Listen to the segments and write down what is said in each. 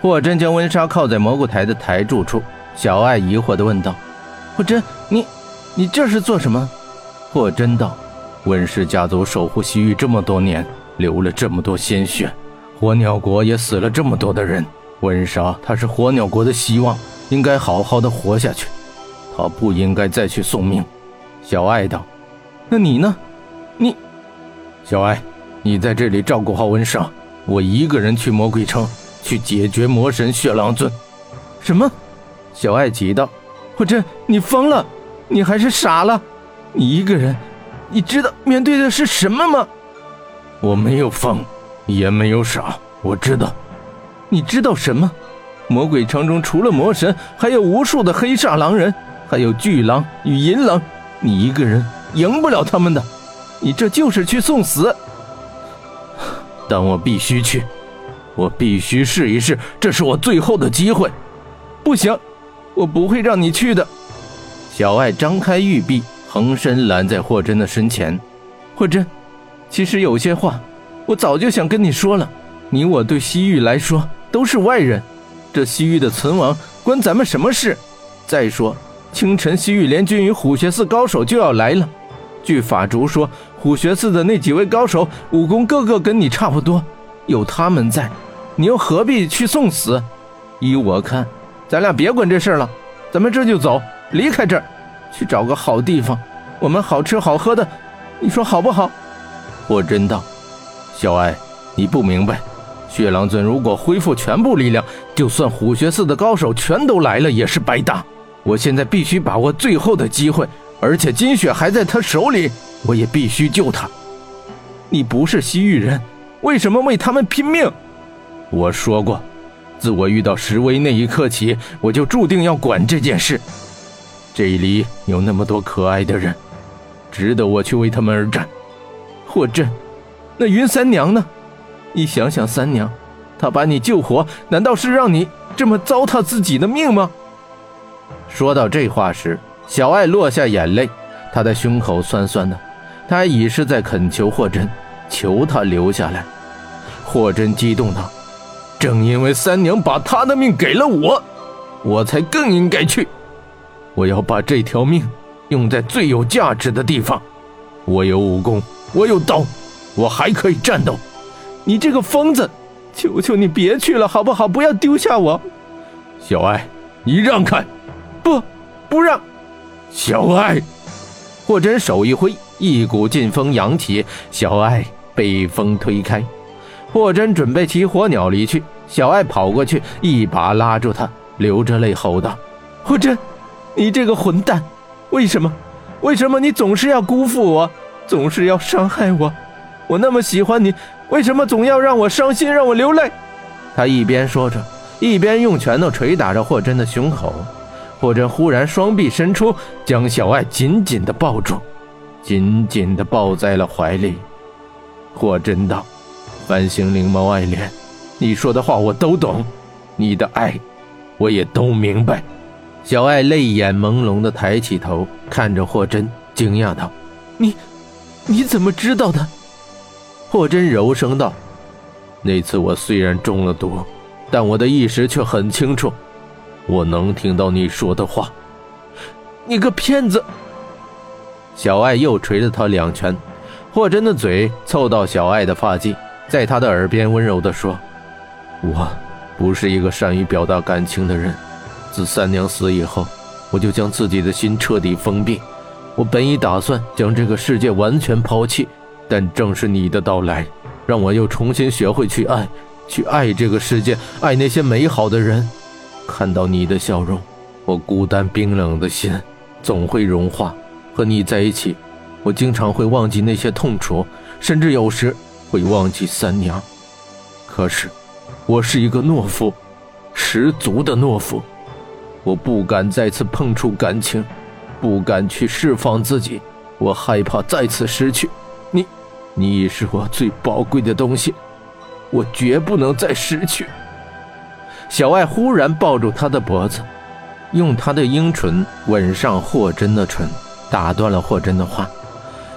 霍真将温莎靠在蘑菇台的台柱处，小爱疑惑地问道：“霍真，你，你这是做什么？”霍真道：“温氏家族守护西域这么多年，流了这么多鲜血，火鸟国也死了这么多的人。温莎她是火鸟国的希望，应该好好的活下去，她不应该再去送命。”小爱道：“那你呢？你，小爱，你在这里照顾好温莎，我一个人去魔鬼城。”去解决魔神血狼尊，什么？小爱急道：“我真，你疯了？你还是傻了？你一个人，你知道面对的是什么吗？”我没有疯，也没有傻，我知道。你知道什么？魔鬼城中除了魔神，还有无数的黑煞狼人，还有巨狼与银狼，你一个人赢不了他们的。你这就是去送死。但我必须去。我必须试一试，这是我最后的机会。不行，我不会让你去的。小爱张开玉臂，横身拦在霍真的身前。霍真，其实有些话，我早就想跟你说了。你我对西域来说都是外人，这西域的存亡关咱们什么事？再说，清晨西域联军与虎穴寺高手就要来了。据法竹说，虎穴寺的那几位高手武功个个跟你差不多。有他们在，你又何必去送死？依我看，咱俩别管这事了，咱们这就走，离开这儿，去找个好地方，我们好吃好喝的，你说好不好？霍真道：“小爱，你不明白，血狼尊如果恢复全部力量，就算虎穴寺的高手全都来了，也是白搭。我现在必须把握最后的机会，而且金雪还在他手里，我也必须救他。你不是西域人。”为什么为他们拼命？我说过，自我遇到石威那一刻起，我就注定要管这件事。这里有那么多可爱的人，值得我去为他们而战。霍震，那云三娘呢？你想想，三娘，她把你救活，难道是让你这么糟蹋自己的命吗？说到这话时，小爱落下眼泪，她的胸口酸酸的，她已是在恳求霍震。求他留下来，霍真激动道：“正因为三娘把她的命给了我，我才更应该去。我要把这条命用在最有价值的地方。我有武功，我有刀，我还可以战斗。你这个疯子，求求你别去了，好不好？不要丢下我。小爱，你让开！不，不让！小爱！”霍真手一挥，一股劲风扬起，小爱。被风推开，霍真准备骑火鸟离去。小爱跑过去，一把拉住他，流着泪吼道：“霍真，你这个混蛋！为什么？为什么你总是要辜负我，总是要伤害我？我那么喜欢你，为什么总要让我伤心，让我流泪？”他一边说着，一边用拳头捶打着霍真的胸口。霍真忽然双臂伸出，将小爱紧紧地抱住，紧紧地抱在了怀里。霍真道：“繁星灵眸爱恋，你说的话我都懂，你的爱，我也都明白。”小爱泪眼朦胧的抬起头，看着霍真，惊讶道：“你，你怎么知道的？”霍真柔声道：“那次我虽然中了毒，但我的意识却很清楚，我能听到你说的话。”你个骗子！小爱又捶了他两拳。霍真的嘴凑到小爱的发髻，在他的耳边温柔地说：“我不是一个善于表达感情的人。自三娘死以后，我就将自己的心彻底封闭。我本已打算将这个世界完全抛弃，但正是你的到来，让我又重新学会去爱，去爱这个世界，爱那些美好的人。看到你的笑容，我孤单冰冷的心总会融化。和你在一起。”我经常会忘记那些痛楚，甚至有时会忘记三娘。可是，我是一个懦夫，十足的懦夫。我不敢再次碰触感情，不敢去释放自己。我害怕再次失去你，你是我最宝贵的东西，我绝不能再失去。小爱忽然抱住他的脖子，用他的樱唇吻上霍真的唇，打断了霍真的话。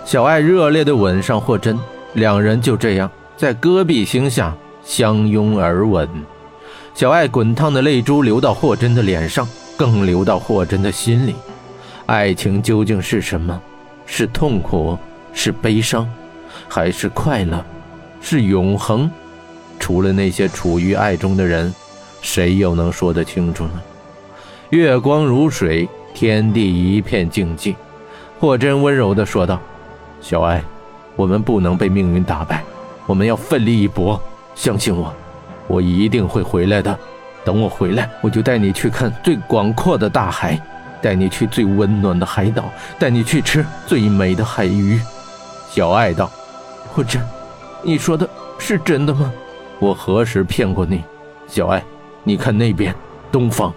小爱热烈地吻上霍真，两人就这样在戈壁星下相拥而吻。小爱滚烫的泪珠流到霍真的脸上，更流到霍真的心里。爱情究竟是什么？是痛苦？是悲伤？还是快乐？是永恒？除了那些处于爱中的人，谁又能说得清楚呢？月光如水，天地一片静寂。霍真温柔地说道：“小爱，我们不能被命运打败，我们要奋力一搏。相信我，我一定会回来的。等我回来，我就带你去看最广阔的大海，带你去最温暖的海岛，带你去吃最美的海鱼。”小爱道：“霍真，你说的是真的吗？我何时骗过你？”小爱，你看那边，东方。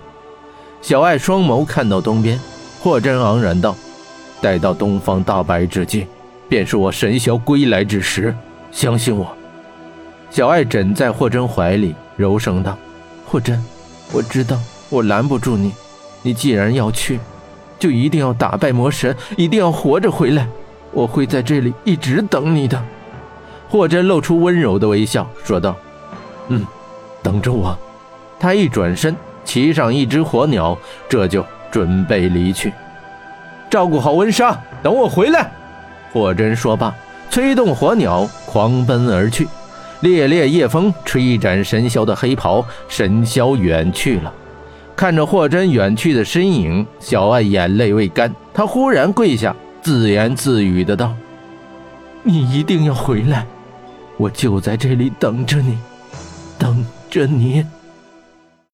小爱双眸看到东边，霍真昂然道。待到东方大白之际，便是我神霄归来之时。相信我。小爱枕在霍真怀里，柔声道：“霍真，我知道我拦不住你。你既然要去，就一定要打败魔神，一定要活着回来。我会在这里一直等你的。”霍真露出温柔的微笑，说道：“嗯，等着我。”他一转身，骑上一只火鸟，这就准备离去。照顾好温莎，等我回来。”霍真说罢，催动火鸟狂奔而去。烈烈夜风吹展神霄的黑袍，神霄远去了。看着霍真远去的身影，小爱眼泪未干，她忽然跪下，自言自语的道：“你一定要回来，我就在这里等着你，等着你。”